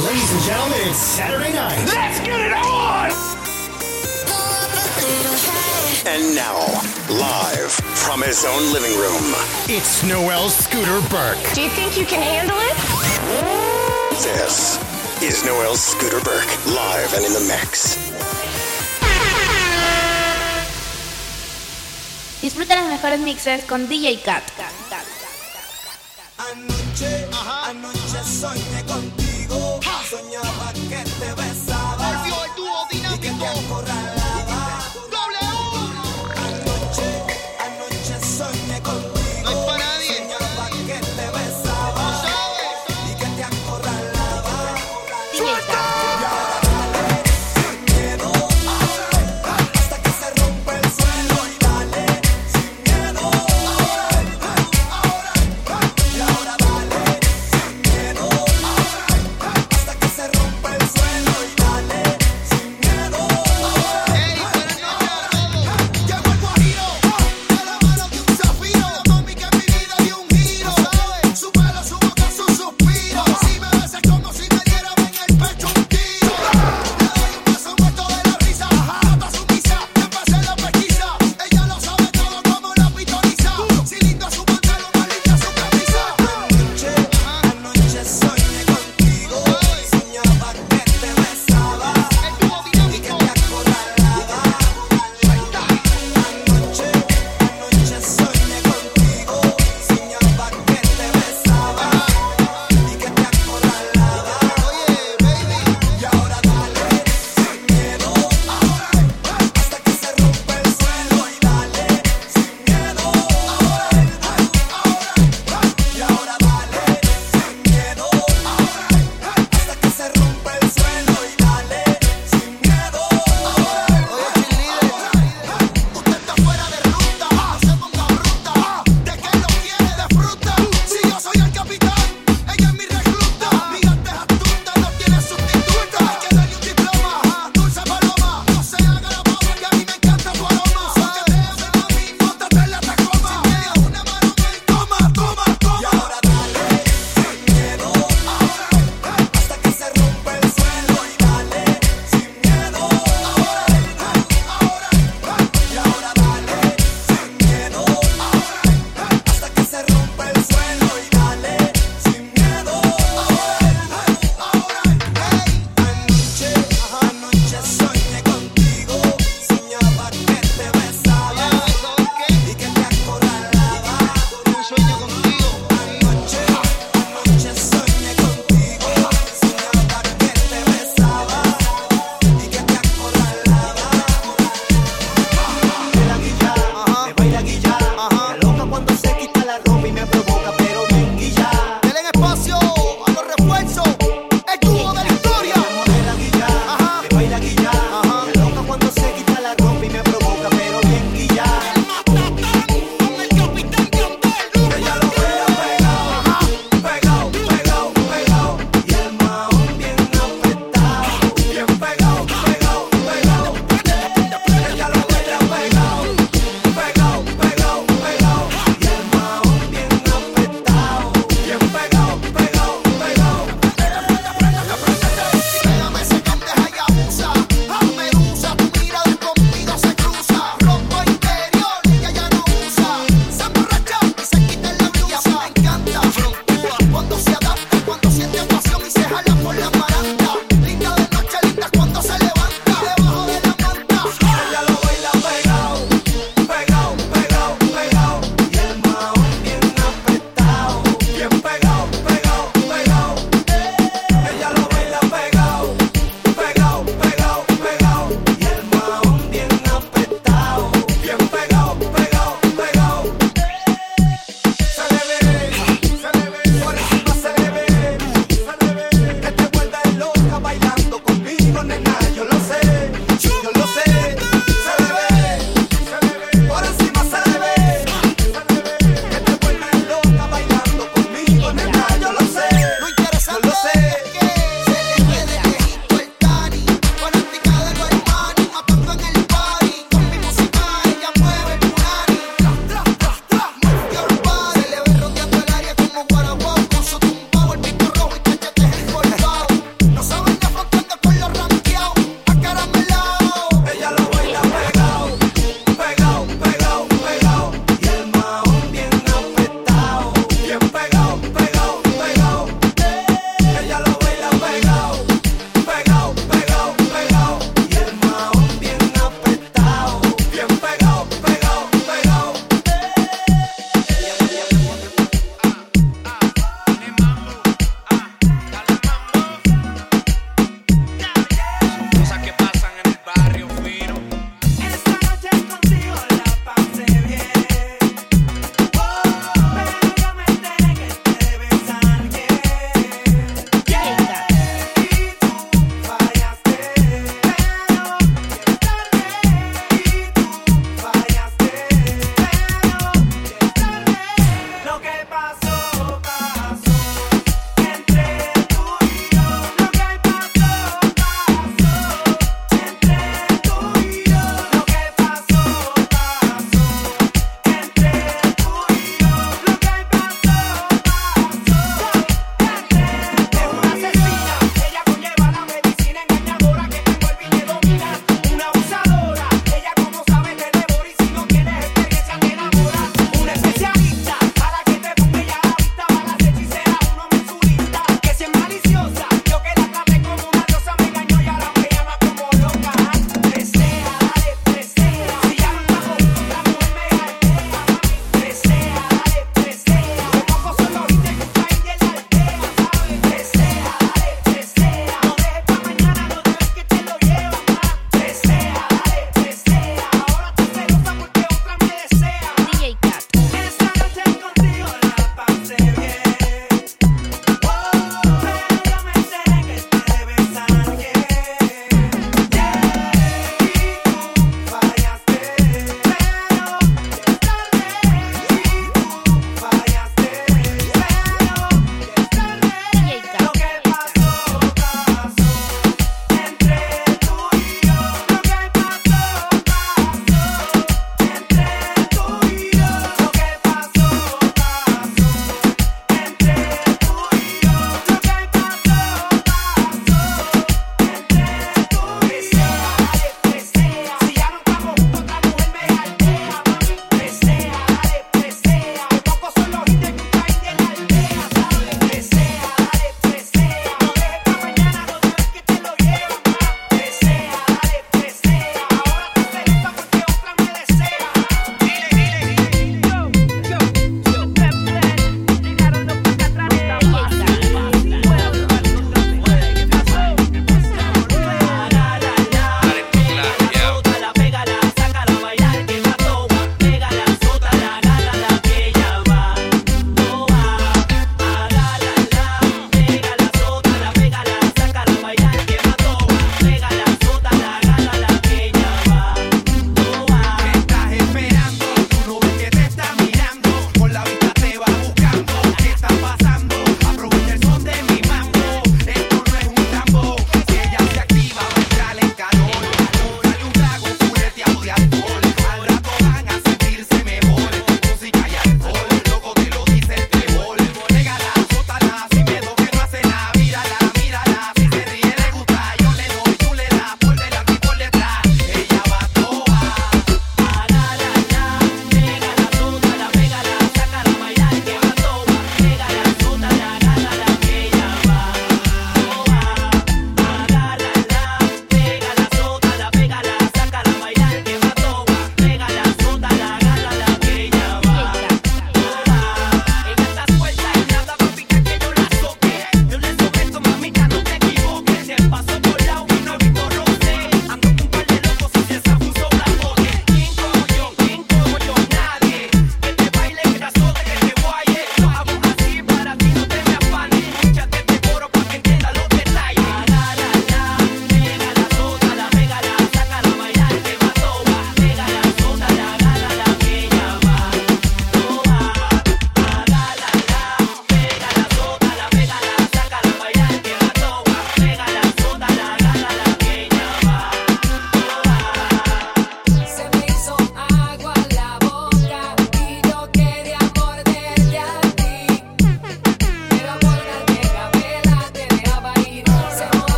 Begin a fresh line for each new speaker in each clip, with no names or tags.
Ladies and gentlemen, it's Saturday night.
Let's get it on!
And now, live from his own living room,
It's Noel Scooter Burke.
Do you think you can handle it?
this is Noel Scooter Burke, live and in the mix.
Disfruta las mejores mixes con DJ Cat.
Anoche, anoche soñé contigo. Soñaba que te besaba.
Volvió el dúo
Y que te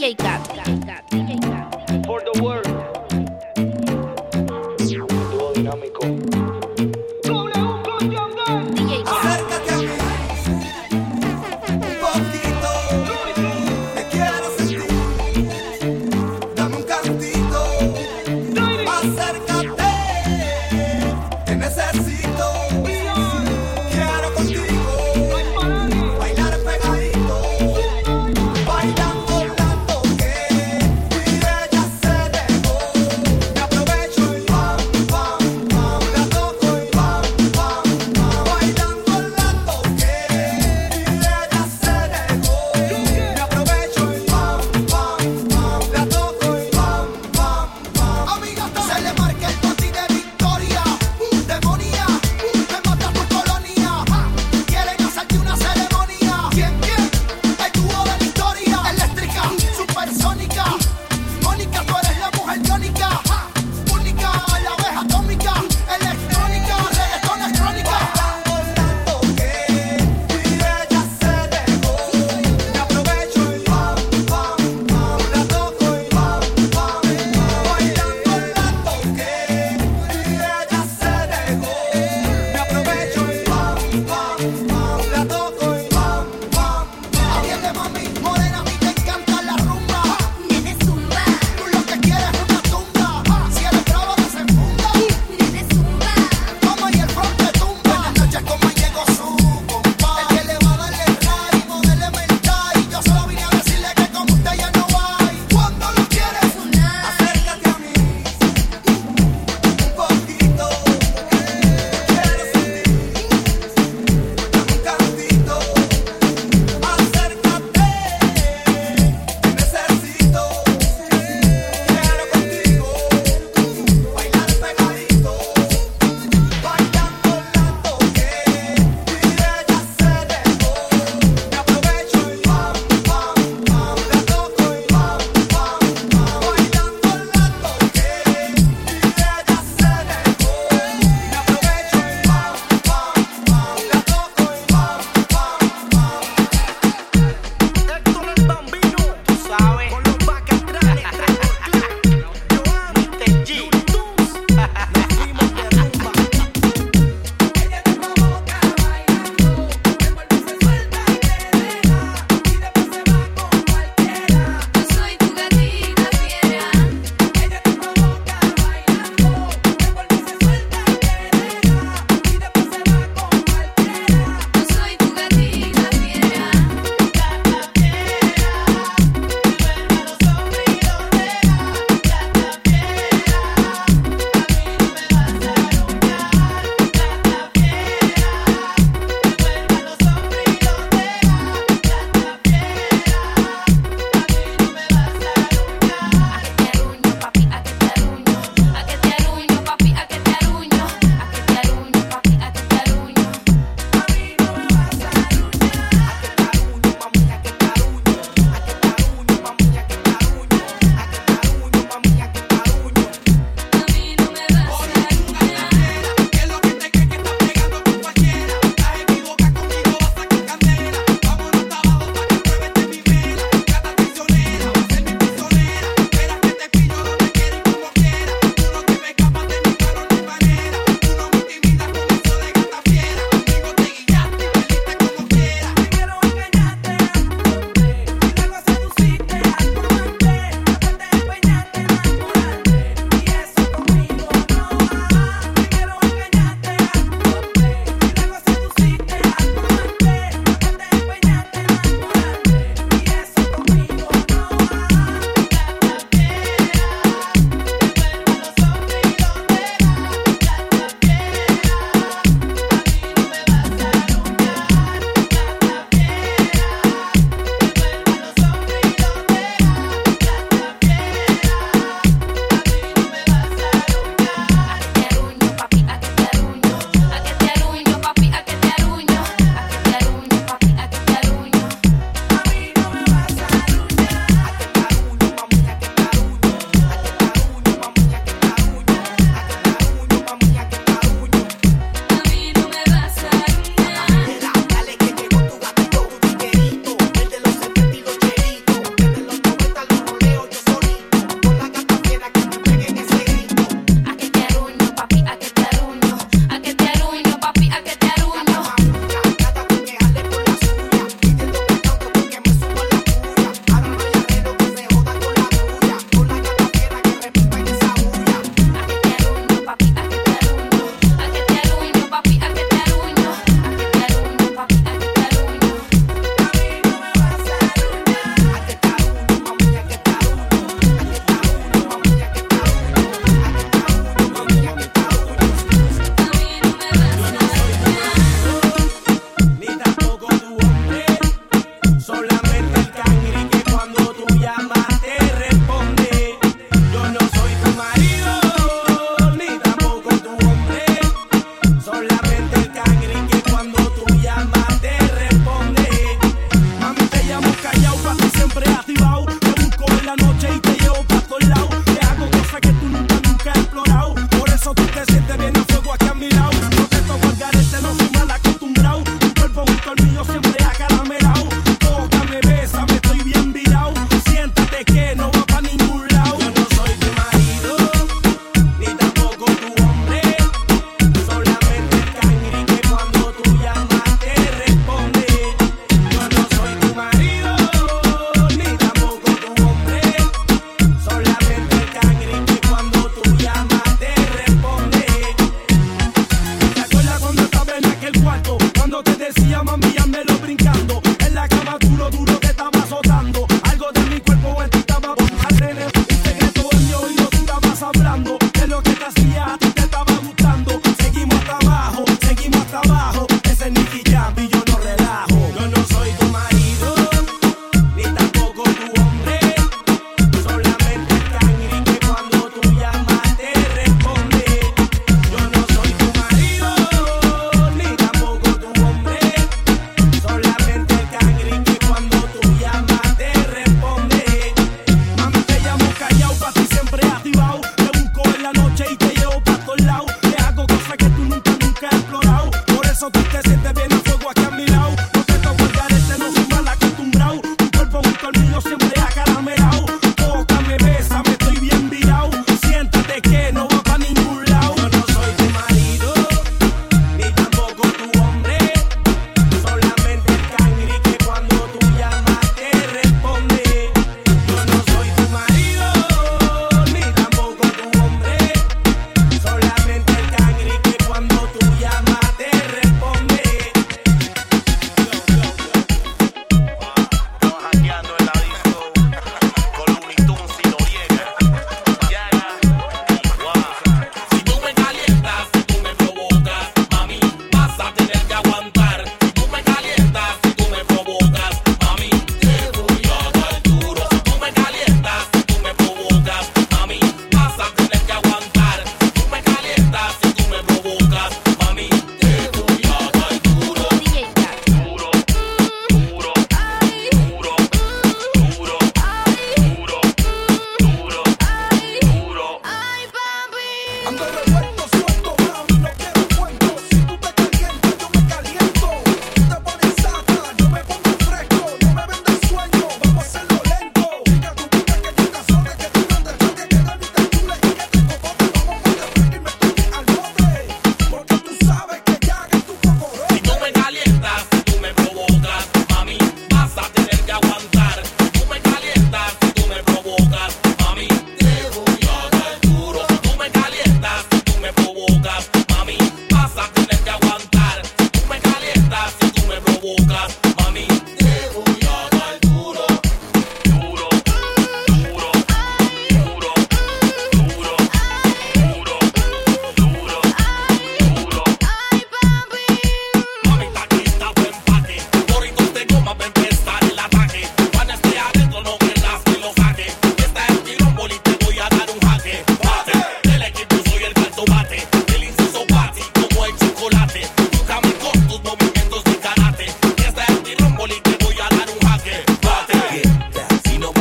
DJ Cat.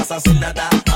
assassinada